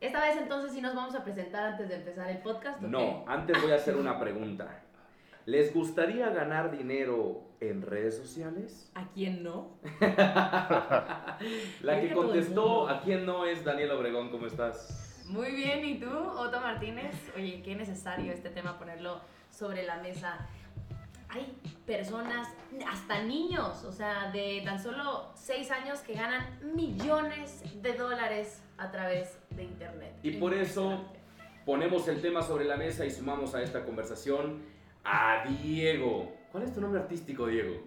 Esta vez entonces sí nos vamos a presentar antes de empezar el podcast. ¿o No, qué? antes voy a hacer una pregunta. ¿Les gustaría ganar dinero en redes sociales? ¿A quién no? La que contestó a quién no es Daniel Obregón, ¿cómo estás? Muy bien, ¿y tú, Otto Martínez? Oye, qué necesario este tema ponerlo sobre la mesa. Hay personas, hasta niños, o sea, de tan solo 6 años que ganan millones de dólares a través de Internet. Y por eso ponemos el tema sobre la mesa y sumamos a esta conversación a Diego. ¿Cuál es tu nombre artístico, Diego?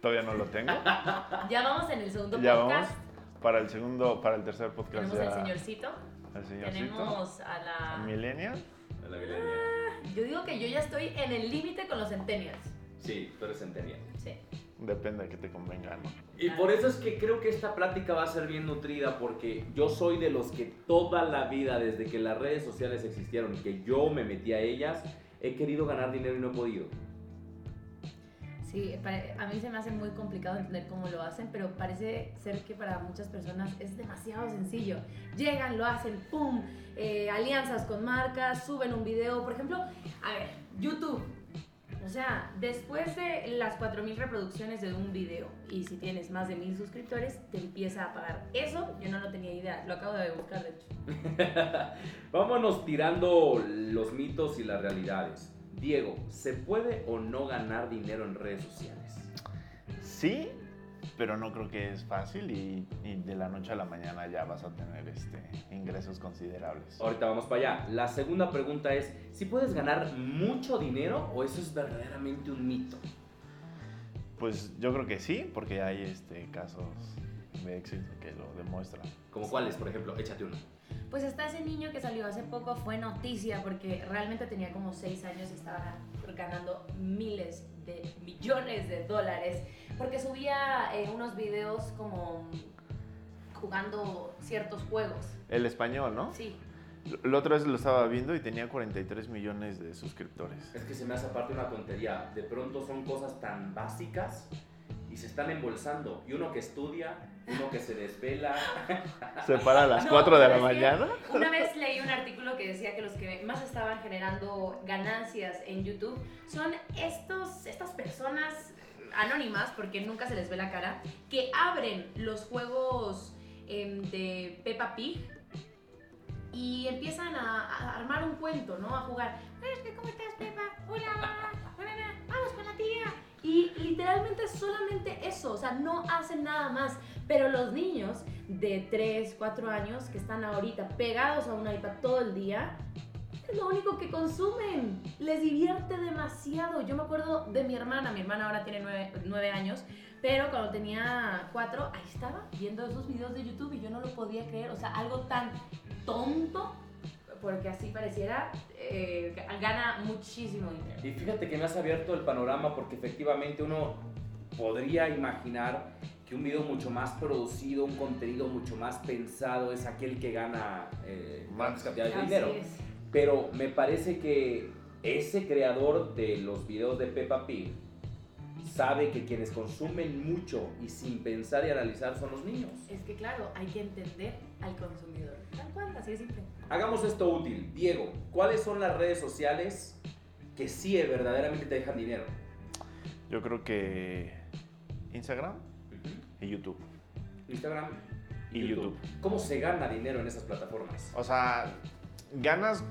Todavía no lo tengo. Ya vamos en el segundo Ya vamos. podcast. Para el segundo, para el tercer podcast Tenemos ya. al señorcito, tenemos a la... Millennial. A la milenia. Yo digo que yo ya estoy en el límite con los centennials. Sí, tú eres centennial. Sí. Depende de que te convenga, ¿no? Y por eso es que creo que esta plática va a ser bien nutrida porque yo soy de los que toda la vida, desde que las redes sociales existieron y que yo me metí a ellas, he querido ganar dinero y no he podido. Sí, a mí se me hace muy complicado entender cómo lo hacen, pero parece ser que para muchas personas es demasiado sencillo. Llegan, lo hacen, ¡pum! eh, alianzas con marcas, suben un video, por ejemplo, a ver, YouTube. O sea, después de las 4.000 reproducciones de un video y si tienes más de 1.000 suscriptores, te empieza a pagar. Eso yo no lo tenía idea, lo acabo de buscar de hecho. Vámonos tirando los mitos y las realidades. Diego, ¿se puede o no ganar dinero en redes sociales? Sí, pero no creo que es fácil y, y de la noche a la mañana ya vas a tener este, ingresos considerables. Ahorita vamos para allá. La segunda pregunta es, ¿si puedes ganar mucho dinero o eso es verdaderamente un mito? Pues yo creo que sí, porque hay este, casos de éxito que lo demuestran. ¿Como cuáles, por ejemplo? Échate uno. Pues está ese niño que salió hace poco, fue noticia porque realmente tenía como 6 años y estaba ganando miles de millones de dólares porque subía eh, unos videos como jugando ciertos juegos. El español, ¿no? Sí, La otra vez lo estaba viendo y tenía 43 millones de suscriptores. Es que se me hace aparte una tontería. De pronto son cosas tan básicas y se están embolsando. Y uno que estudia, uno que se desvela. Se para a las No, 4 de la mañana. Una vez leí un artículo que decía que los que más estaban generando ganancias en YouTube son estos, estas personas anónimas, porque nunca se les ve la cara, que abren los juegos em, de Peppa Pig y empiezan a, a armar un cuento, ¿no? A jugar. "Hola, ¿Cómo estás, Peppa? Hola, hola, hola, vamos con la tía. Y literalmente solamente eso, o sea, no hacen nada más. Pero los niños de 3, 4 años que están ahorita pegados a un iPad todo el día, es lo único que consumen. Les divierte demasiado. Yo me acuerdo de mi hermana, mi hermana ahora tiene 9, años, pero cuando tenía 4, ahí estaba viendo esos videos de YouTube y yo no lo podía creer. O sea, algo tan tonto, porque así pareciera, eh, gana muchísimo dinero. Y fíjate que me has abierto el panorama porque efectivamente uno podría imaginar que un video mucho más producido, un contenido mucho más pensado es aquel que gana eh, grandes cantidades de dinero. es. Pero me parece que ese creador de los videos de Peppa Pig sabe que quienes consumen mucho y sin pensar y analizar son los niños. Es que claro, hay que entender al consumidor. Tal cual, así de simple. Hagamos esto útil. Diego, ¿cuáles son las redes sociales que sí verdaderamente te dejan dinero? Yo creo que Instagram y YouTube. Instagram Y YouTube. ¿Cómo se gana dinero en esas plataformas? O sea, ganas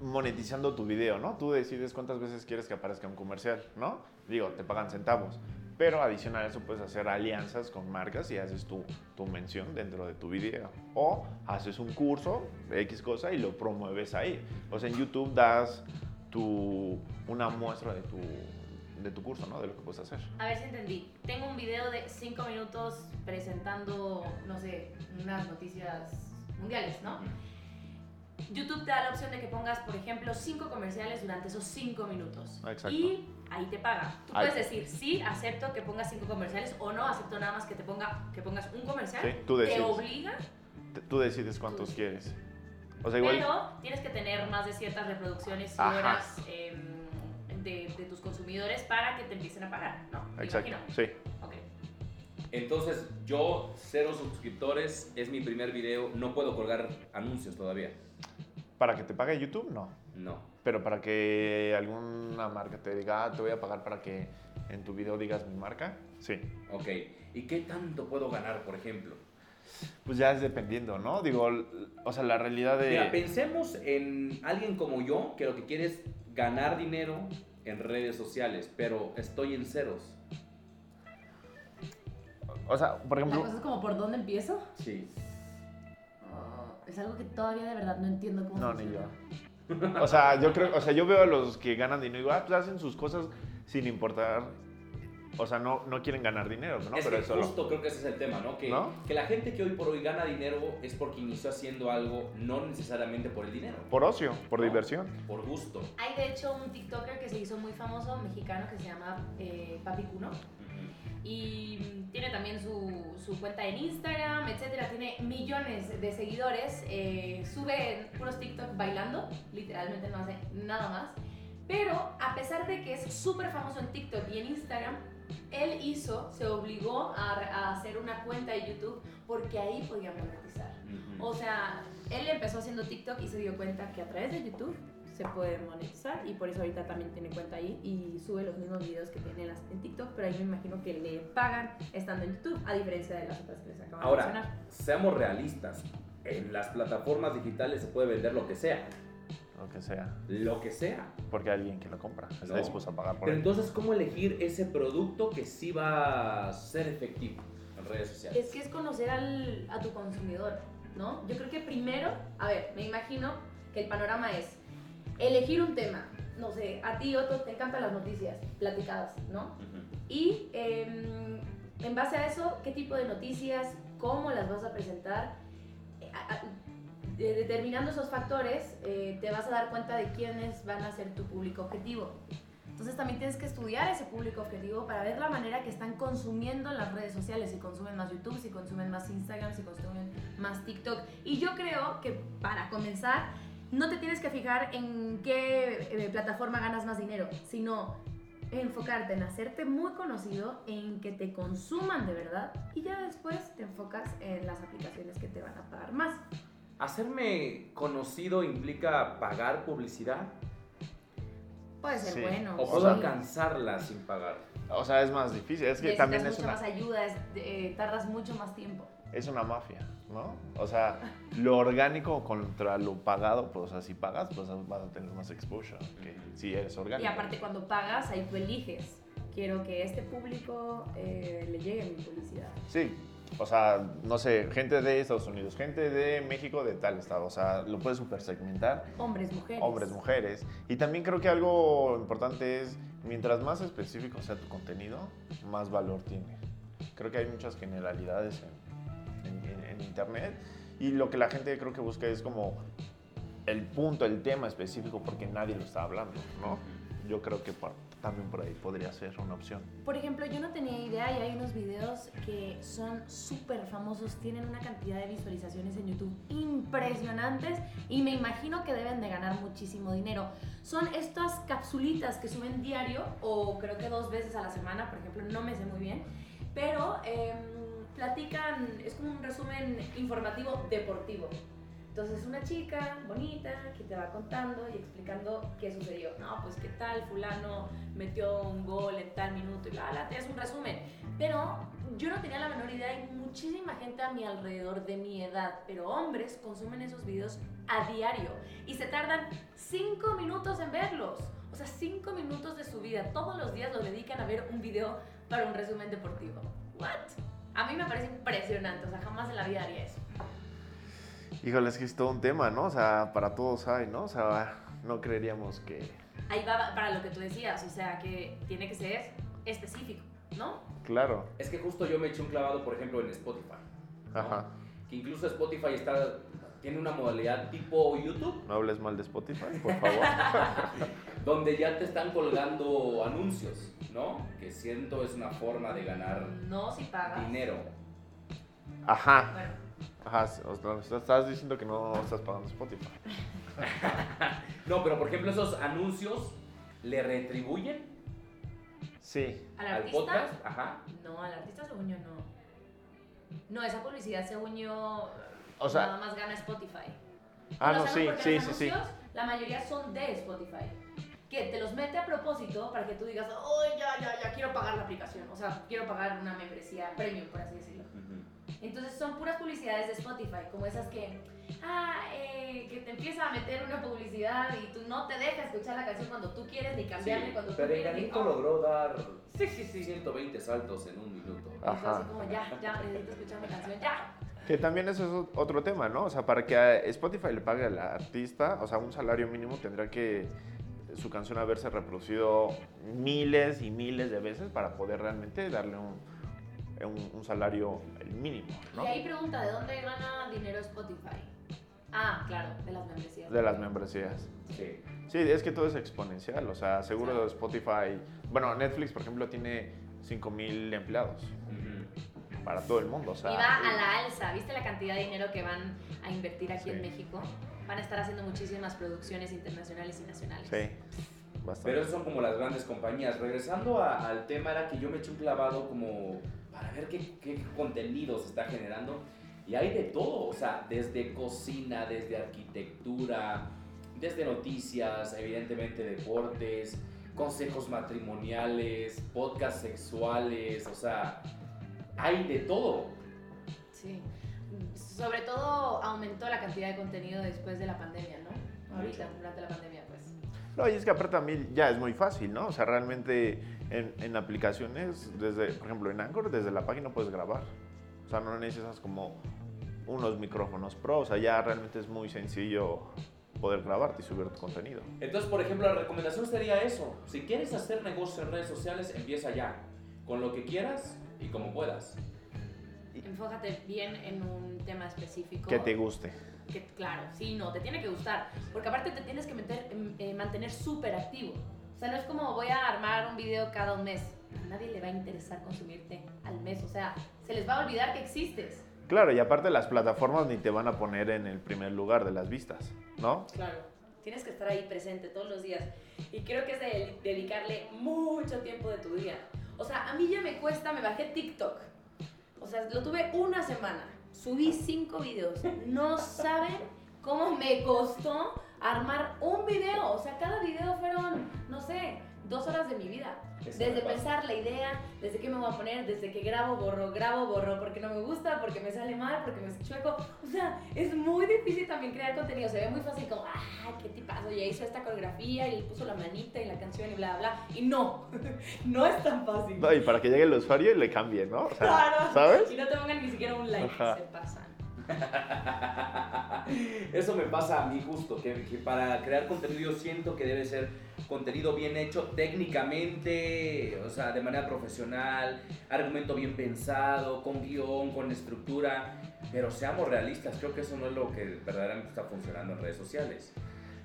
monetizando tu video, ¿no? Tú decides cuántas veces quieres que aparezca un comercial, ¿no? Digo, te pagan centavos. Pero adicional a eso puedes hacer alianzas con marcas y haces tu, tu mención dentro de tu video. O haces un curso X cosa y lo promueves ahí. O sea, en YouTube das tu, una muestra de tu, de tu curso, ¿no? De lo que puedes hacer. A ver si entendí. Tengo un video de 5 minutos presentando, no sé, unas noticias mundiales, ¿no? YouTube te da la opción de que pongas, por ejemplo, 5 comerciales durante esos 5 minutos. Exacto. Y ahí te paga. Tú Ahí. puedes decir, sí, acepto que pongas 5 comerciales o no, acepto nada más que te ponga que pongas un comercial. Sí, tú te decides. obliga, Te- Tú decides cuántos Tú. quieres. O sea, igual... pero tienes que tener más de ciertas reproducciones y Ajá. horas em, de, de tus consumidores para que te empiecen a pagar, ¿no? Exacto, imagino. sí. Ok. Entonces, yo, cero suscriptores, es mi primer video, no puedo colgar anuncios todavía. Para que te pague YouTube, no. No. Pero para que alguna marca te diga, ah, te voy a pagar para que en tu video digas mi marca, sí. Ok. ¿Y qué tanto puedo ganar, por ejemplo? Pues ya es dependiendo, ¿no? Digo, o sea, la realidad de... Mira, pensemos en alguien como yo que lo que quiere es ganar dinero en redes sociales, pero estoy en ceros. O sea, por La ejemplo... cosa es como, ¿por dónde empiezo? Sí. Es algo que todavía de verdad no entiendo cómo No, ni funciona. yo. O sea, yo creo, o sea, yo veo a los que ganan dinero y digo, ah, pues hacen sus cosas sin importar. O sea, no, no quieren ganar dinero, ¿no? es Pero que es solo. justo creo que ese es el tema, ¿no? Que, ¿No? que la gente que hoy por hoy gana dinero es porque inició haciendo algo no necesariamente por el dinero, Por ocio, por No. diversión. por gusto. Hay de hecho un TikToker que se hizo muy famoso, mexicano, que se llama eh, Papi Cuno. Y tiene también su, su cuenta en Instagram, etcétera. Tiene millones de seguidores. eh, sube puros TikTok bailando, literalmente no hace nada más. Pero a pesar de que es súper famoso en TikTok y en Instagram, él hizo, se obligó a, a hacer una cuenta de YouTube porque ahí podía monetizar. O sea, él empezó haciendo TikTok y se dio cuenta que a través de YouTube se puede monetizar y por eso ahorita también tiene cuenta ahí y sube los mismos videos que tiene en, las- en TikTok, pero ahí me imagino que le pagan estando en YouTube, a diferencia de las otras que les acabo de Ahora, mencionar. seamos realistas. En las plataformas digitales se puede vender lo que sea. Lo que sea. Lo que sea. Porque hay alguien que lo compra. Está No. dispuesto a pagar por Pero él. entonces, ¿cómo elegir ese producto que sí va a ser efectivo en redes sociales? Es que es conocer al, a tu consumidor, ¿no? Yo creo que primero, a ver, me imagino que el panorama es elegir un tema. No sé, a ti, Otto, te encantan las noticias platicadas, ¿no? Y em, en base a eso, ¿qué tipo de noticias? ¿Cómo las vas a presentar? Eh, determinando esos factores, eh, te vas a dar cuenta de quiénes van a ser tu público objetivo. Entonces también tienes que estudiar ese público objetivo para ver la manera que están consumiendo las redes sociales, si consumen más YouTube, si consumen más Instagram, si consumen más TikTok. Y yo creo que para comenzar, no te tienes que fijar en qué eh, plataforma ganas más dinero, sino enfocarte en hacerte muy conocido, en que te consuman de verdad y ya después te enfocas en las aplicaciones que te van a pagar más. ¿Hacerme conocido implica pagar publicidad? Puede ser Sí. bueno. ¿O puedo sí. alcanzarla sin pagar? O sea, es más difícil. Es que Necesitas también es mucha una, más ayuda, es- eh, tardas mucho más tiempo. es una mafia, ¿no? O sea, lo orgánico contra lo pagado, pues, o sea, si pagas, pues vas a tener más exposure que si eres Y orgánico. aparte cuando pagas, ahí tú eliges. Quiero que este público eh, le llegue mi publicidad. Sí, o sea, no sé, gente de Estados Unidos, gente de México de tal estado, o sea, lo puedes super segmentar, Hombres, mujeres. hombres, mujeres. Y también creo que algo importante es, mientras más específico sea tu contenido, más valor tiene. Creo que hay muchas generalidades en, Internet y lo que la gente creo que busca es como el punto, el tema específico, porque nadie lo está hablando, ¿no? Yo creo que por- también por ahí podría ser una opción. Por ejemplo, yo no tenía idea y hay unos videos que son súper famosos, tienen una cantidad de visualizaciones en YouTube impresionantes y me imagino que deben de ganar muchísimo dinero. Son estas capsulitas que suben diario o creo que dos veces a la semana, por ejemplo, no me sé muy bien, pero em, platican, es como un resumen informativo deportivo. Entonces una chica bonita que te va contando y explicando qué sucedió. No, pues qué tal, fulano metió un gol en tal minuto y bla, bla, te es un resumen. Pero yo no tenía la menor idea, hay muchísima gente a mi alrededor de mi edad, pero hombres consumen esos videos a diario y se tardan 5 minutos en verlos. O sea, 5 minutos de su vida, todos los días lo dedican a ver un video para un resumen deportivo. ¿What? A mí me parece impresionante, o sea, jamás en la vida haría eso. Híjole, es que es todo un tema, ¿no? O sea, para todos hay, ¿no? O sea, no creeríamos que... Ahí va para lo que tú decías, o sea, que tiene que ser específico, ¿no? Claro. Es que justo yo me eché un clavado, por ejemplo, en Spotify. ¿no? Ajá. Que incluso Spotify está, tiene una modalidad tipo YouTube, No hables mal de Spotify, por favor. donde ya te están colgando anuncios, ¿no? Que siento es una forma de ganar No si pagas. dinero. Ajá. Bueno, Ajá, o sea, estás- diciendo que no estás pagando Spotify. No, pero por ejemplo, esos anuncios le retribuyen Sí. al al artista. podcast. Ajá. No, al artista según yo no. No, esa publicidad, según yo, O sea- nada más gana Spotify. Ah, Los no, sí, sí, los sí, sí. anuncios, La mayoría son de Spotify. Que te los mete a propósito para que tú digas, oh, ya, ya, ya, quiero pagar la aplicación. O sea, quiero pagar una membresía premium, por así decirlo. Entonces son puras publicidades de Spotify, como esas que, ah, eh, que te empieza a meter una publicidad y tú no te dejas escuchar la canción cuando tú quieres ni cambiarle Sí, cuando tú quieres. Perenganito oh, logró dar Sí, sí, sí. 120 saltos en un minuto. Entonces, Ajá. así como, ya, ya, necesito escuchar mi canción, ya. Que también eso es otro tema, ¿no? O sea, para que a Spotify le pague al artista, o sea, un salario mínimo tendrá que su canción haberse reproducido miles y miles de veces para poder realmente darle un, un- un salario el mínimo, ¿no? Y ahí pregunta, ¿de dónde gana dinero Spotify? Ah, claro, de las membresías. De las membresías. Sí. Sí, es que todo es exponencial, o sea, seguro Spotify, bueno, Netflix, por ejemplo, tiene 5 mil empleados Ujú. para todo el mundo, o sea... y va a la alza. ¿Viste la cantidad de dinero que van a invertir aquí Sí. en México? Van a estar haciendo muchísimas producciones internacionales y nacionales. Sí, bastante. Pero esas son como las grandes compañías. Regresando a- al tema, era que yo me eché un clavado como para ver qué, qué contenido se está generando. Y hay de todo, o sea, desde cocina, desde arquitectura, desde noticias, evidentemente deportes, consejos matrimoniales, podcasts sexuales, o sea, hay de todo. Sí. Sobre todo aumentó la cantidad de contenido después de la pandemia, ¿no? Ahorita, durante la pandemia, pues. No, y es que aparte también ya es muy fácil, ¿no? O sea, realmente en, en aplicaciones, desde, por ejemplo, en Anchor, desde la página puedes grabar. O sea, no necesitas como unos micrófonos pro, o sea, ya realmente es muy sencillo poder grabarte y subir tu contenido. Entonces, por ejemplo, la recomendación sería eso. Si quieres hacer negocio en redes sociales, empieza ya. Con lo que quieras y como puedas. Enfócate bien en un tema específico. Que te guste. Que, claro, sí, no, te tiene que gustar. Porque aparte te tienes que meter, em, eh, mantener súper activo. O sea, no es como voy a armar un video cada un mes. A nadie le va a interesar consumirte al mes. O sea, se les va a olvidar que existes. Claro, y aparte las plataformas ni te van a poner en el primer lugar de las vistas, ¿no? Claro. Tienes que estar ahí presente todos los días. Y creo que es de dedicarle mucho tiempo de tu día. O sea, a mí ya me cuesta, me bajé TikTok. O sea, lo tuve una semana. Subí cinco videos. No saben cómo me costó armar un video. O sea, cada video fueron, no sé, dos horas de mi vida. Eso Desde pensar la idea, desde qué me voy a poner, desde que grabo, borro, grabo, borro, porque no me gusta, porque me sale mal, porque me chueco. O sea, es muy difícil también crear contenido. Se ve muy fácil como, ah, qué tipazo, ya hizo esta coreografía y le puso la manita y la canción y bla, bla. Y no, no es tan fácil. No, y para que llegue el usuario y le cambie, ¿no? O sea, Claro. ¿Sabes? Y no te pongan ni siquiera un like, Ajá. se pasan. Eso me pasa a mí justo, que, que para crear contenido yo siento que debe ser contenido bien hecho técnicamente, o sea, de manera profesional, argumento bien pensado, con guion, con estructura, pero seamos realistas, creo que eso no es lo que verdaderamente está funcionando en redes sociales.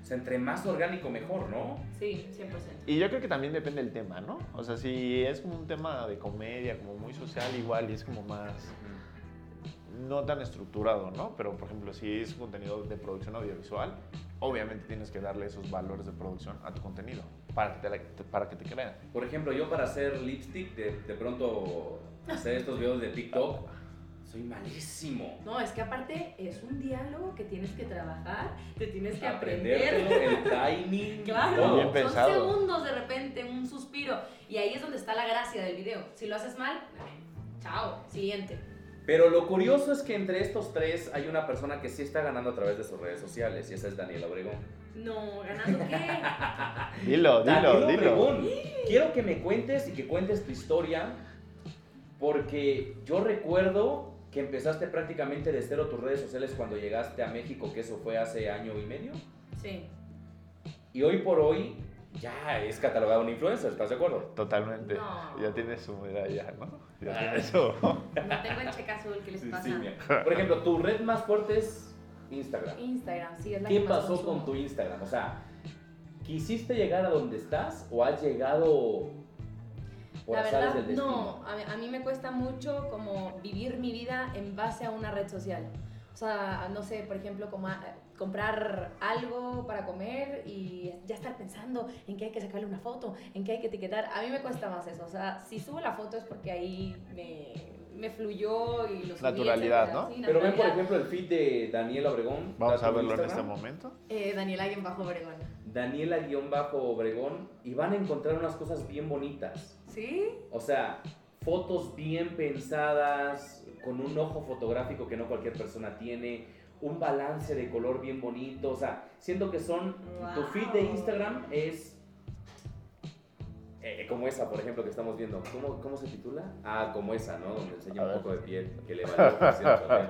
O sea, entre más orgánico mejor, ¿no? Sí, 100%. Y yo creo que también depende del tema, ¿no? O sea, si es como un tema de comedia, como muy social igual y es como más no tan estructurado, ¿no? Pero por ejemplo, si es contenido de producción audiovisual, obviamente tienes que darle esos valores de producción a tu contenido para que te, para que te crean. Por ejemplo, yo para hacer lipstick, de, de pronto hacer estos videos de TikTok, soy malísimo. No, es que aparte es un diálogo que tienes que trabajar, te tienes que aprender. El timing, Claro. Bien son pensado. segundos de repente, un suspiro. Y ahí es donde está la gracia del video. Si lo haces mal, chao, siguiente. Pero lo curioso es que entre estos tres hay una persona que sí está ganando a través de sus redes sociales y esa es Daniela Obregón. No, ¿ganando qué? Dilo, dilo, Daniela dilo. Obregón, quiero que me cuentes y que cuentes tu historia porque yo recuerdo que empezaste prácticamente de cero tus redes sociales cuando llegaste a México, que eso fue hace año y medio. Sí. Y hoy por hoy ya es catalogada una influencer, ¿estás de acuerdo? Totalmente. No. Ya tiene su medalla, ¿no? Ah. No tengo el cheque azul, ¿qué les pasa? Sí, mira. Por ejemplo, tu red más fuerte es Instagram. Instagram, sí, es la ¿Qué que más pasó consumo. con tu Instagram? O sea, ¿quisiste llegar a donde estás o has llegado por La verdad, del destino? no, a mí, a mí me cuesta mucho como vivir mi vida en base a una red social. O sea, no sé, por ejemplo, como a- comprar algo para comer y ya estar pensando en que hay que sacarle una foto, en que hay que etiquetar. A mí me cuesta más eso. O sea, si subo la foto es porque ahí me, me fluyó y lo subí, Naturalidad, etcétera. ¿no? Sí, Pero ven, por ejemplo, el feed de Daniela Obregón. Vamos ¿Da a verlo en este momento. Eh, Daniela alguien bajo Obregón. Daniela-Obregón y van a encontrar unas cosas bien bonitas. ¿Sí? O sea, fotos bien pensadas, con un ojo fotográfico que no cualquier persona tiene, un balance de color bien bonito. O sea, siento que son. Tu feed de. Instagram es. eh, como esa, por ejemplo, que estamos viendo. ¿Cómo, ¿Cómo se titula? Ah, como esa, ¿no? Donde enseña un ver. poco de piel, que le valió, por cierto. Me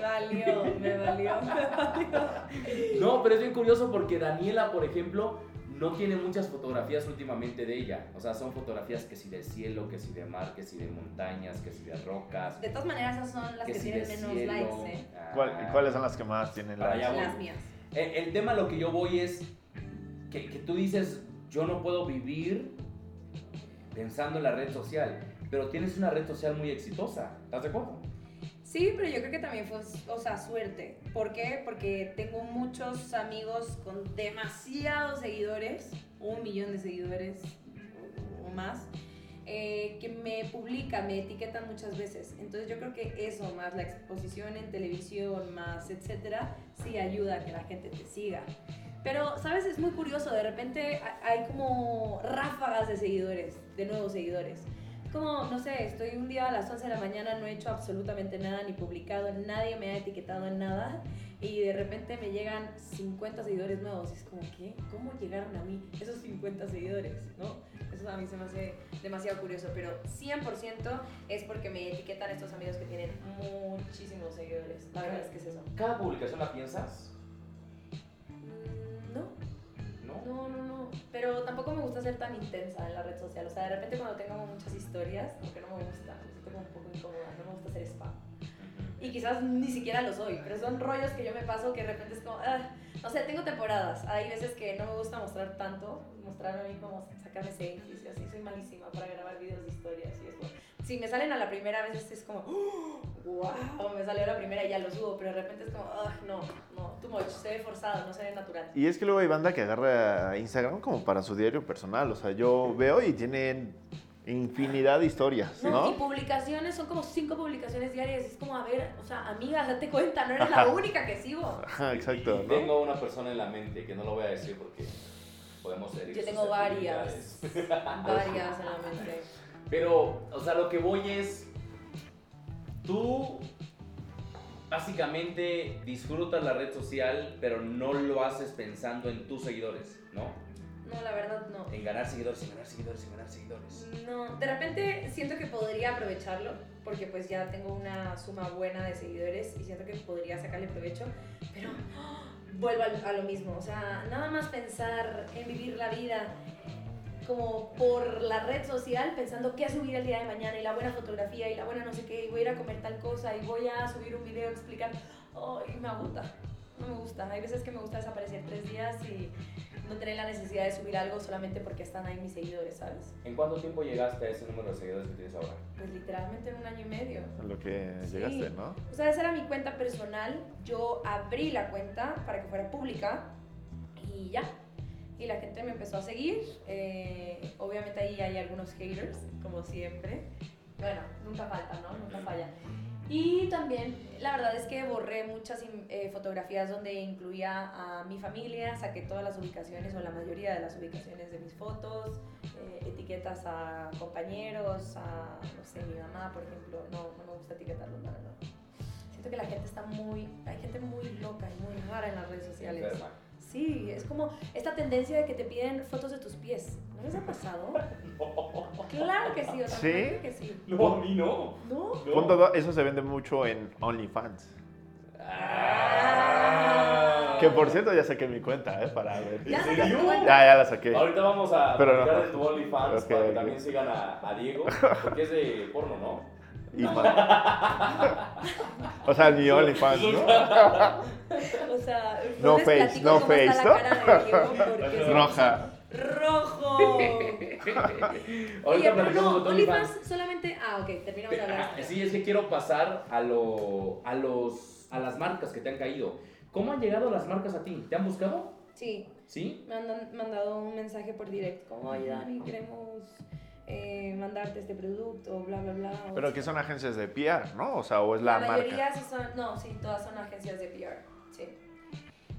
valió, me valió, me valió. No, pero es bien curioso porque Daniela, por ejemplo, no tiene muchas fotografías últimamente de ella. O sea, son fotografías que si de cielo, que si de mar, que si de montañas, que si de rocas. De todas maneras, esas son las que, si tienen menos cielo. likes, ¿eh? Ah. ¿Cuál- ¿Cuáles son las que más tienen likes? Las mías. El, el tema a lo que yo voy es que, que tú dices, yo no puedo vivir pensando en la red social, pero tienes una red social muy exitosa. ¿Estás de acuerdo? Sí, pero yo creo que también fue, o sea, suerte. ¿Por qué? Porque tengo muchos amigos con demasiados seguidores, un millón de seguidores o más, eh, que me publican, me etiquetan muchas veces. Entonces yo creo que eso, más la exposición en televisión, más etcétera, sí ayuda a que la gente te siga. Pero, ¿sabes? Es muy curioso, de repente ha- hay como ráfagas de seguidores, de nuevos seguidores. Como, no sé, estoy un día a las 11 de la mañana, no he hecho absolutamente nada, ni publicado, nadie me ha etiquetado en nada, y de repente me llegan 50 seguidores nuevos. Es como, ¿qué? ¿Cómo llegaron a mí esos 50 seguidores? ¿No? Eso a mí se me hace demasiado curioso, pero 100% es porque me etiquetan estos amigos que tienen muchísimos seguidores. La verdad es que es eso. ¿Cada publicación la piensas? Mm, ¿No? No, no, no. Pero tampoco me gusta ser tan intensa en la red social. O sea, de repente cuando tengo muchas historias, aunque no me gusta, me siento como un poco incómoda, no me gusta hacer spam. Y quizás ni siquiera lo soy, pero son rollos que yo me paso que de repente es como, ah, no sé, tengo temporadas. Hay veces que no me gusta mostrar tanto, mostrarme a mí como sacarme selfies y así. Soy malísima para grabar videos de historias y eso. Si me salen a la primera, a veces es como, wow, me salió la primera y ya lo subo, pero de repente es como, ah, no, no, too much, se ve forzado, no se ve natural. Y es que luego hay banda que agarra Instagram como para su diario personal. O sea, yo veo y tienen infinidad de historias, No, ¿no? y publicaciones, son como cinco publicaciones diarias. Es como, a ver, o sea, amiga, date cuenta, no eres la única que sigo. Ajá, exacto, Y ¿no? Tengo una persona en la mente que no lo voy a decir porque podemos ser Yo tengo varias, varias en la mente. Pero, o sea, lo que voy es, tú básicamente disfrutas la red social, pero no lo haces pensando en tus seguidores, ¿no? No, la verdad no. En ganar seguidores, en ganar seguidores, en ganar seguidores. No, de repente siento que podría aprovecharlo, porque pues ya tengo una suma buena de seguidores y siento que podría sacarle provecho, pero ¡ah! vuelvo al- a, lo mismo, o sea, nada más pensar en vivir la vida como por la red social, pensando qué subir el día de mañana y la buena fotografía y la buena no sé qué, y voy a ir a comer tal cosa y voy a subir un video explicando, ay, me agota, no me gusta, hay veces que me gusta desaparecer tres días y no tener la necesidad de subir algo solamente porque están ahí mis seguidores, ¿sabes? ¿En cuánto tiempo llegaste a ese número de seguidores que tienes ahora? Pues literalmente en un año y medio. A Lo que Sí. llegaste, ¿no? O sea, esa era mi cuenta personal. Yo abrí la cuenta para que fuera pública y ya. Y la gente me empezó a seguir. Eh, obviamente ahí hay algunos haters, como siempre. Bueno, nunca falta, ¿no? Nunca falla. Y también, la verdad es que borré muchas eh, fotografías donde incluía a mi familia, saqué todas las ubicaciones o la mayoría de las ubicaciones de mis fotos, eh, etiquetas a compañeros, a, no sé, mi mamá, por ejemplo. No, no me gusta etiquetarlos, la verdad. Siento que la gente está muy, hay gente muy loca y muy rara en las redes sociales. Sí, es como esta tendencia de que te piden fotos de tus pies. ¿No les ha pasado? Claro que sí, o sea, ¿Sí? claro que sí. No, a mí no. ¿No? No. Punto dos, eso se vende mucho en OnlyFans. Ah. Que por cierto ya saqué mi cuenta, ¿eh? Para ver. ¿Ya cuenta? Ya, ya la saqué. Ahorita vamos a Pero no. platicar de tu OnlyFans para que también sigan a, a Diego, porque es de porno, ¿no? Y o sea, mi OnlyFans, ¿no? O sea, No face, no face, la ¿no? Roja. ¡Rojo! Oye, pero no, OnlyFans. Solamente... Ah, ok, terminamos de hablar. Ah, Sí, es que quiero pasar a, lo, a, los, a las marcas que te han caído. ¿Cómo han llegado las marcas a ti? ¿Te han buscado? Sí, ¿Sí? me han mandado un mensaje por direct como, oye Dani, queremos eh, mandarte este producto, bla, bla, bla. Pero que son agencias de PR, ¿no? O sea, o es la, La mayoría marca sí son, no, sí, todas son agencias de PR, sí.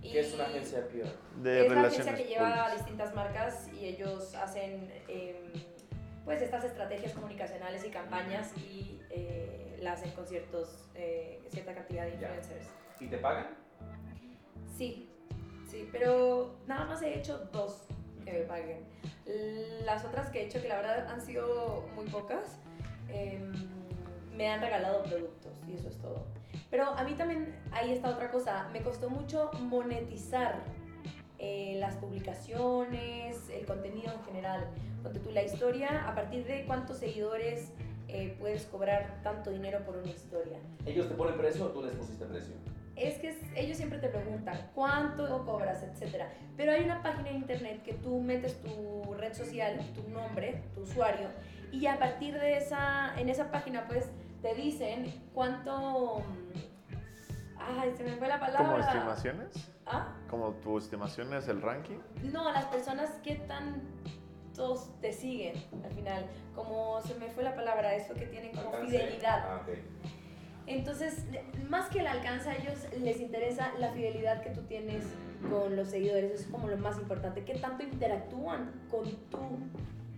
¿Qué es una Y agencia de PR? de es la agencia que lleva públicas. distintas marcas y ellos hacen em, pues estas estrategias comunicacionales y campañas y eh, la hacen con ciertos, eh, cierta cantidad de Ya. influencers. ¿Y te pagan? Sí, sí, pero nada más he hecho dos que me paguen. Las otras que he hecho, que la verdad han sido muy pocas, em, me han regalado productos y eso es todo. Pero a mí también, ahí está otra cosa, me costó mucho monetizar eh, las publicaciones, el contenido en general. Ponte tú la historia, a partir de cuántos seguidores eh, puedes cobrar tanto dinero por una historia. ¿Ellos te ponen precio o tú les pusiste precio? Es que es- ellos siempre te preguntan cuánto cobras, etcétera. Pero hay una página de internet que tú metes tu red social, tu nombre, tu usuario, y a partir de esa, en esa página pues te dicen cuánto... Ay, se me fue la palabra. ¿Como estimaciones? ¿Ah? ¿Como tu estimación es el ranking? No, las personas que tantos te siguen al final. Como se me fue la palabra, eso que tienen como ¿Alcance? fidelidad. Ah, ok. Entonces, más que el alcance, a ellos les interesa la fidelidad que tú tienes con los seguidores. Eso es como lo más importante. ¿Qué tanto interactúan con tu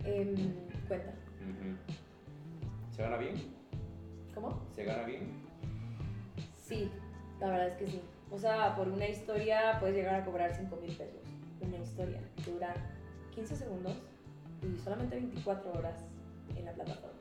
em, cuenta? ¿Se gana bien? ¿Cómo? ¿Se gana bien? Sí, la verdad es que sí. O sea, por una historia puedes llegar a cobrar 5 mil pesos. Una historia que dura 15 segundos y solamente 24 horas en la plataforma.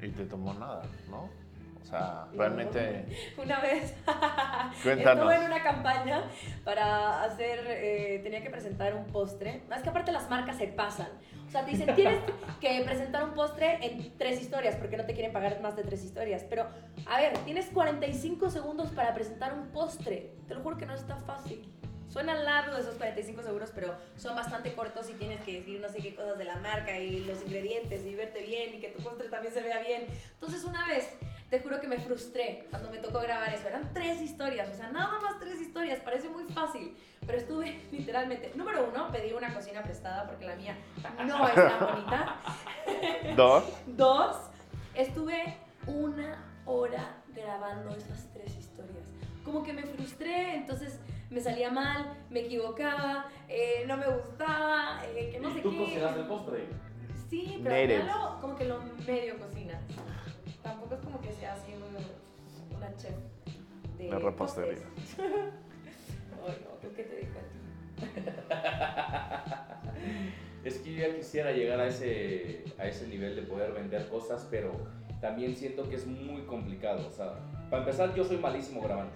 Y te tomó nada, ¿no? O sea, realmente... Una vez Cuéntanos. estuve en una campaña para hacer, eh, tenía que presentar un postre. Es que aparte las marcas se pasan. O sea, te dicen, tienes que presentar un postre en tres historias porque no te quieren pagar más de tres historias. Pero, a ver, tienes 45 segundos para presentar un postre. Te lo juro que no está fácil. Suenan largos esos 45 segundos, pero son bastante cortos y tienes que decir no sé qué cosas de la marca y los ingredientes y verte bien y que tu postre también se vea bien. Entonces, una vez te juro que me frustré cuando me tocó grabar eso. Eran tres historias, o sea, nada más tres historias, parece muy fácil. Pero estuve literalmente, número uno, pedí una cocina prestada porque la mía no es tan bonita. Dos. Dos, estuve una hora grabando esas tres historias. Como que me frustré, entonces me salía mal, me equivocaba, eh, no me gustaba, eh, que no ¿Y sé tú qué. cocinas el postre? Sí, pero Native. al final lo- como que lo medio cocinas. Tampoco es como que sea así un- una chef de, De repostería. Ay, no, ¿tú qué te dijo a ti? Es que yo ya quisiera llegar a ese, a ese nivel de poder vender cosas, pero también siento que es muy complicado. O sea, para empezar, yo soy malísimo grabando.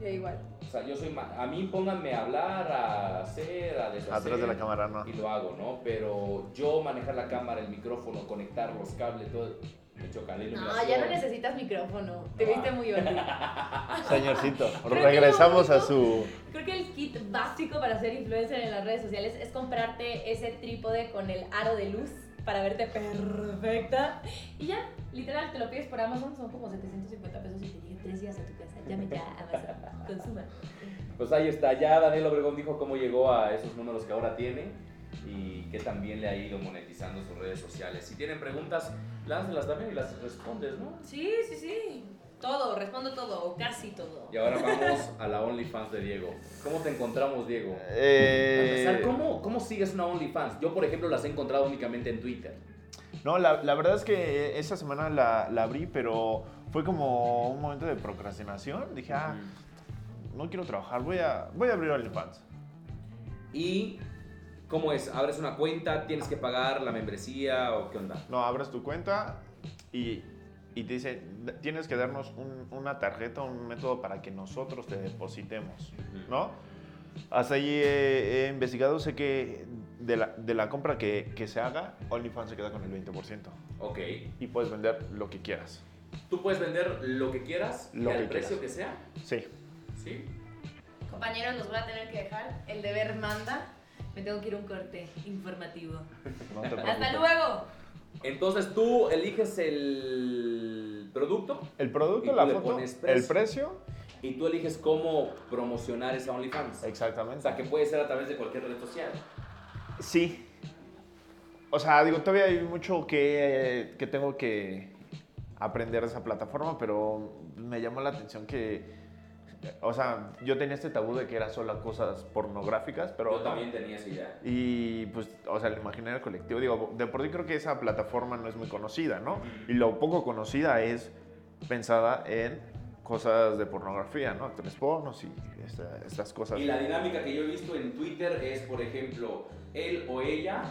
Yo igual. O sea, yo soy a mí pónganme a hablar, a hacer, a deshacer. Atrás de la cámara, no. Y lo hago, ¿no? Pero yo manejar la cámara, el micrófono, conectar los cables, todo, me choca la No, iluminación. ya no necesitas micrófono. Te No. viste muy bonito. Señorcito, regresamos a su... Creo que el kit básico para ser influencer en las redes sociales es comprarte ese trípode con el aro de luz para verte perfecta. Y ya, literal, te lo pides por Amazon, son como 750 pesos y te llega tres días a tu casa. Llame ya a Amazon, consuma. Pues ahí está, ya Daniel Obregón dijo cómo llegó a esos números que ahora tiene y que también le ha ido monetizando sus redes sociales. Si tienen preguntas, lánzalas también y las respondes, ¿no? Sí, sí, sí. Todo, respondo todo, o casi todo. Y ahora vamos a la OnlyFans de Diego. ¿Cómo te encontramos, Diego? Eh, empezar, ¿cómo, ¿Cómo sigues una OnlyFans? Yo, por ejemplo, las he encontrado únicamente en Twitter. No, la, la verdad es que esa semana la, la abrí, pero fue como un momento de procrastinación. Dije, ah, no quiero trabajar, voy a, voy a abrir OnlyFans. ¿Y cómo es? ¿Abres una cuenta? ¿Tienes que pagar la membresía o qué onda? No, abres tu cuenta y, y te dice, tienes que darnos un- una tarjeta, un método para que nosotros te depositemos, ¿no? Hasta ahí he, he investigado, sé que de la, de la compra que, que se haga, OnlyFans se queda con el 20% Ok. y puedes vender lo que quieras. Tú puedes vender lo que quieras Lo y al precio que sea. Sí. ¿Sí? Compañeros, los voy a tener que dejar. El deber manda. Me tengo que ir a un corte informativo. No te Hasta luego. Entonces tú eliges el producto El Y producto, tú la le foto, pones el precio. precio. y tú eliges cómo promocionar esa OnlyFans. O Exactamente. sea, que puede ser a través de cualquier red social. Sí. o sea, digo, todavía hay mucho que, que tengo que aprender de esa plataforma, pero me llamó la atención que, o sea, yo tenía este tabú de que era solo cosas pornográficas, pero... Yo también tenía esa idea. Y pues, o sea, el imaginario colectivo, digo, de por sí creo que esa plataforma no es muy conocida, ¿no? Y lo poco conocida es pensada en cosas de pornografía, ¿no? Actores pornos y esta- estas cosas. Y la dinámica que yo he visto en Twitter es, por ejemplo, él o ella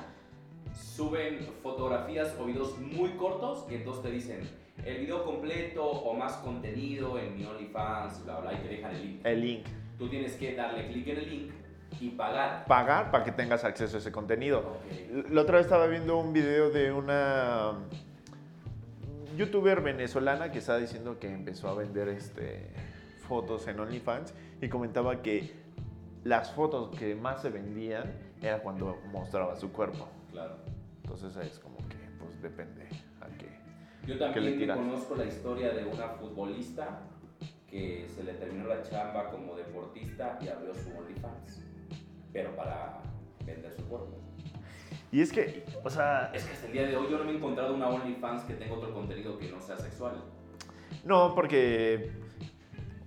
suben fotografías o videos muy cortos y entonces te dicen el video completo o más contenido en mi OnlyFans, bla, bla, y te dejan el link. El link. Tú tienes que darle clic en el link y pagar. Pagar para que tengas acceso a ese contenido. Ok. La otra vez estaba viendo un video de una youtuber venezolana que estaba diciendo que empezó a vender este, fotos en OnlyFans y comentaba que las fotos que más se vendían era cuando mostraba su cuerpo. Claro. Entonces es como que, pues depende a qué. Yo ¿Qué también conozco la historia de una futbolista que se le terminó la chamba como deportista y abrió su OnlyFans, pero para vender su cuerpo. Y es que, o sea, Es que hasta el día de hoy yo no me he encontrado una OnlyFans que tenga otro contenido que no sea sexual. no, porque,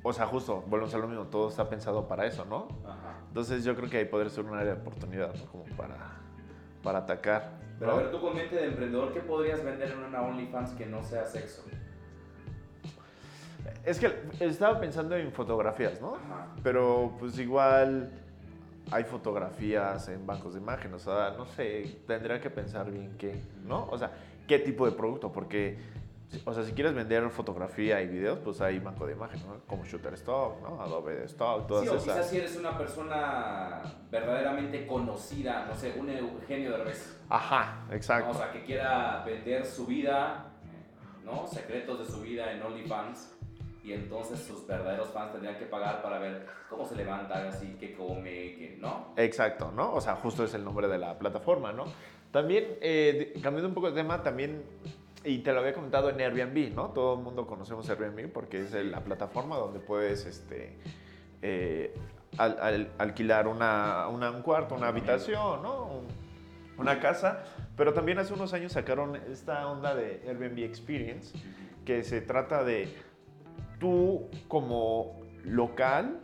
o sea, justo, volvemos a lo mismo, todo está pensado para eso, ¿no? Ajá. Entonces yo creo que ahí podría ser un área de oportunidad, ¿no? Como para, para atacar. Pero a ver, tú con mente de emprendedor, ¿qué podrías vender en una OnlyFans que no sea sexo? Es que estaba pensando en fotografías, ¿no? Ajá. Pero pues igual hay fotografías en bancos de imágenes, o sea, no sé, tendría que pensar bien qué, ¿no? O sea, qué tipo de producto, porque, o sea, si quieres vender fotografía y videos, pues hay banco de imágenes, ¿no? Como Shutterstock, ¿no? Adobe Stock, todas Sí, o esas. quizás si eres una persona verdaderamente conocida, no sé, un Eugenio de Res. Ajá, exacto. O sea, que quiera vender su vida, ¿no? Secretos de su vida en OnlyFans. Y entonces sus verdaderos fans tendrían que pagar para ver cómo se levanta, así, qué come, qué, ¿no? Exacto, ¿no? O sea, justo es el nombre de la plataforma, ¿no? También, eh, cambiando un poco de tema, también, y te lo había comentado en Airbnb, ¿no? Todo el mundo conocemos Airbnb porque es la plataforma donde puedes, este, eh, al- al- alquilar una, una- un cuarto, una habitación, ¿no? Un- una casa. Pero también hace unos años sacaron esta onda de Airbnb Experience, que se trata de tú como local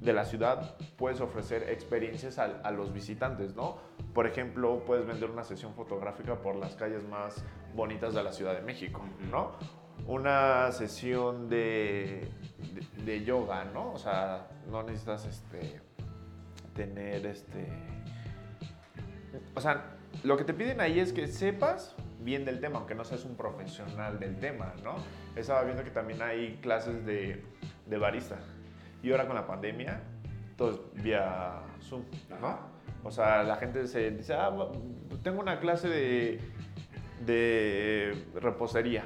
de la ciudad puedes ofrecer experiencias a, a los visitantes, ¿no? Por ejemplo, puedes vender una sesión fotográfica por las calles más bonitas de la Ciudad de México, ¿no? Una sesión de, de, de yoga, ¿no? O sea, no necesitas este, tener este... O sea, lo que te piden ahí es que sepas bien del tema, aunque no seas un profesional del tema, ¿no? Estaba viendo que también hay clases de, de barista. Y ahora con la pandemia, todo es vía Zoom, ¿no? O sea, la gente se dice, ah, tengo una clase de, de repostería,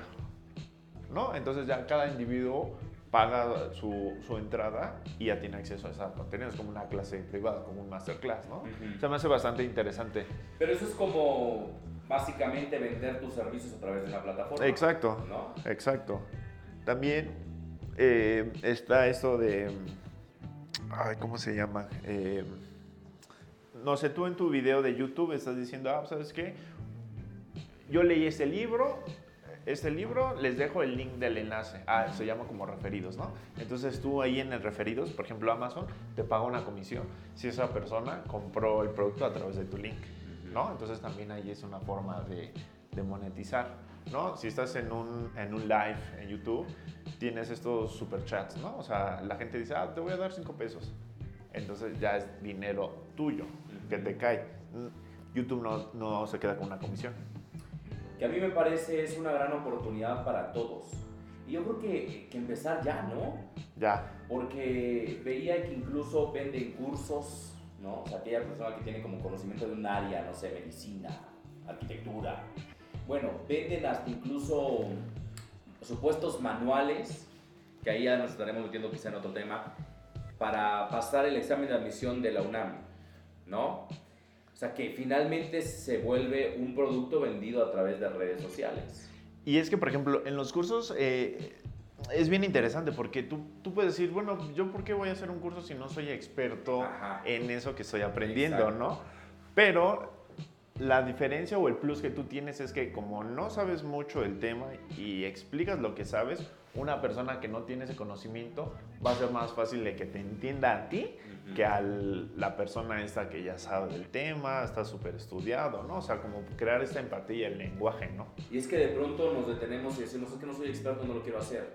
¿no? Entonces ya cada individuo paga su, su entrada y ya tiene acceso a ese contenido. Es como una clase privada, como un masterclass, ¿no? Ujú. Se me hace bastante interesante. Pero eso es como básicamente vender tus servicios a través de una plataforma. Exacto. ¿No? Exacto. También eh, está esto de. Ay, ¿cómo se llama? Eh, no sé, tú en tu video de YouTube estás diciendo, ah, ¿sabes qué? Yo leí este libro, este libro, les dejo el link del enlace. Ah, se llama como referidos, ¿no? Entonces tú ahí en el referidos, por ejemplo Amazon, te paga una comisión si esa persona compró el producto a través de tu link, ¿no? Entonces también ahí es una forma de, de monetizar, ¿no? Si estás en un, en un live en YouTube, tienes estos super chats, ¿no? O sea, la gente dice, ah, te voy a dar cinco pesos. Entonces ya es dinero tuyo que te cae. YouTube no, no se queda con una comisión. Que a mí me parece es una gran oportunidad para todos. Y yo creo que, que empezar ya, ¿no? Ya. Porque veía que incluso venden cursos, ¿no? O sea, aquella persona que tiene como conocimiento de un área, no sé, medicina, arquitectura. Bueno, venden hasta incluso supuestos manuales, que ahí ya nos estaremos metiendo quizá en otro tema, para pasar el examen de admisión de la UNAM, ¿no? O sea, que finalmente se vuelve un producto vendido a través de redes sociales. Y es que, por ejemplo, en los cursos eh, es bien interesante porque tú, tú puedes decir, bueno, ¿yo por qué voy a hacer un curso si no soy experto Ajá. en eso que estoy aprendiendo, Exacto. no? Pero la diferencia o el plus que tú tienes es que como no sabes mucho del tema y explicas lo que sabes, una persona que no tiene ese conocimiento va a ser más fácil de que te entienda a ti que a la persona esta que ya sabe del tema, está súper estudiado, ¿no? O sea, como crear esta empatía, el lenguaje, ¿no? Y es que de pronto nos detenemos y decimos, es que no soy experto, no lo quiero hacer.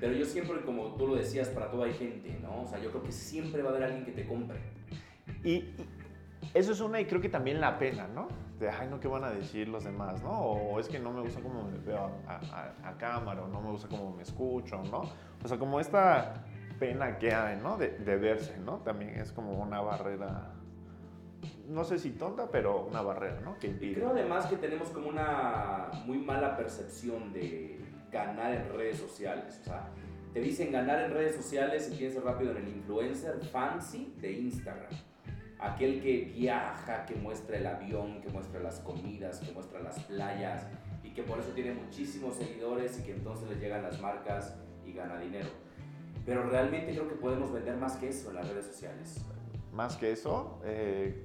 Pero yo siempre, como tú lo decías, para todo hay gente, ¿no? O sea, yo creo que siempre va a haber alguien que te compre. Y, eso es una y creo que también la pena, ¿no? De, ay, no, ¿qué van a decir los demás, no? O es que no me gusta cómo me veo a, cámara, o no me gusta cómo me escucho, ¿no? O sea, como esta pena que hay, ¿no? De, verse, ¿no? También es como una barrera, no sé si tonta, pero una barrera, ¿no? Que creo además que tenemos como una muy mala percepción de ganar en redes sociales, o sea, te dicen ganar en redes sociales y piensas rápido en el influencer fancy de Instagram aquel que viaja, que muestra el avión, que muestra las comidas, que muestra las playas y que por eso tiene muchísimos seguidores y que entonces le llegan las marcas y gana dinero. Pero realmente creo que podemos vender más que eso en las redes sociales. Más que eso, eh,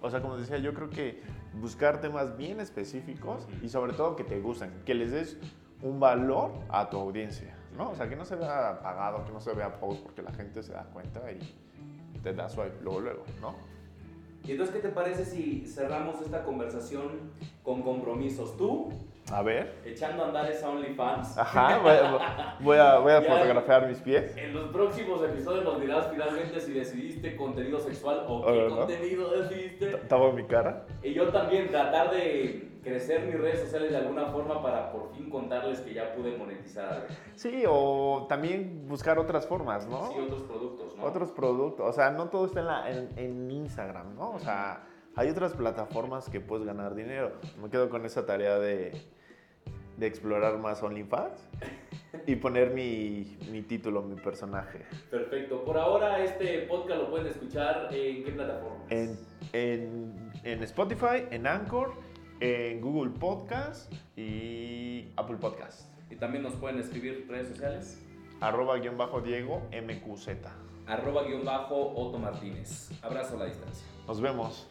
o sea, como decía, yo creo que buscar temas bien específicos y sobre todo que te gusten, que les des un valor a tu audiencia, ¿no? O sea, que no se vea apagado, que no se vea post porque la gente se da cuenta y te da swipe luego, luego, ¿no? Y entonces, ¿qué te parece si cerramos esta conversación con compromisos? Tú, a ver. Echando a andar esa OnlyFans. Ajá, voy a, voy a, fotografiar mis pies. En los próximos episodios nos dirás finalmente si decidiste contenido sexual o qué contenido decidiste. Estaba en mi cara. Y yo también tratar de crecer mis redes sociales de alguna forma para por fin contarles que ya pude monetizar. Sí, o también buscar otras formas, ¿no? Sí, otros productos, ¿no? Otros productos. O sea, no todo está en, la, en, Instagram, ¿no? O sea, hay otras plataformas que puedes ganar dinero. Me quedo con esa tarea de, de explorar más OnlyFans y poner mi, mi, título, mi personaje. Perfecto. Por ahora este podcast lo pueden escuchar en qué plataforma? En, en, en Spotify, en Anchor en Google Podcast y Apple Podcast. Y también nos pueden escribir redes sociales. Arroba guion bajo Diego MQZ. Arroba guion bajo Otto Martínez. Abrazo a la distancia. Nos vemos.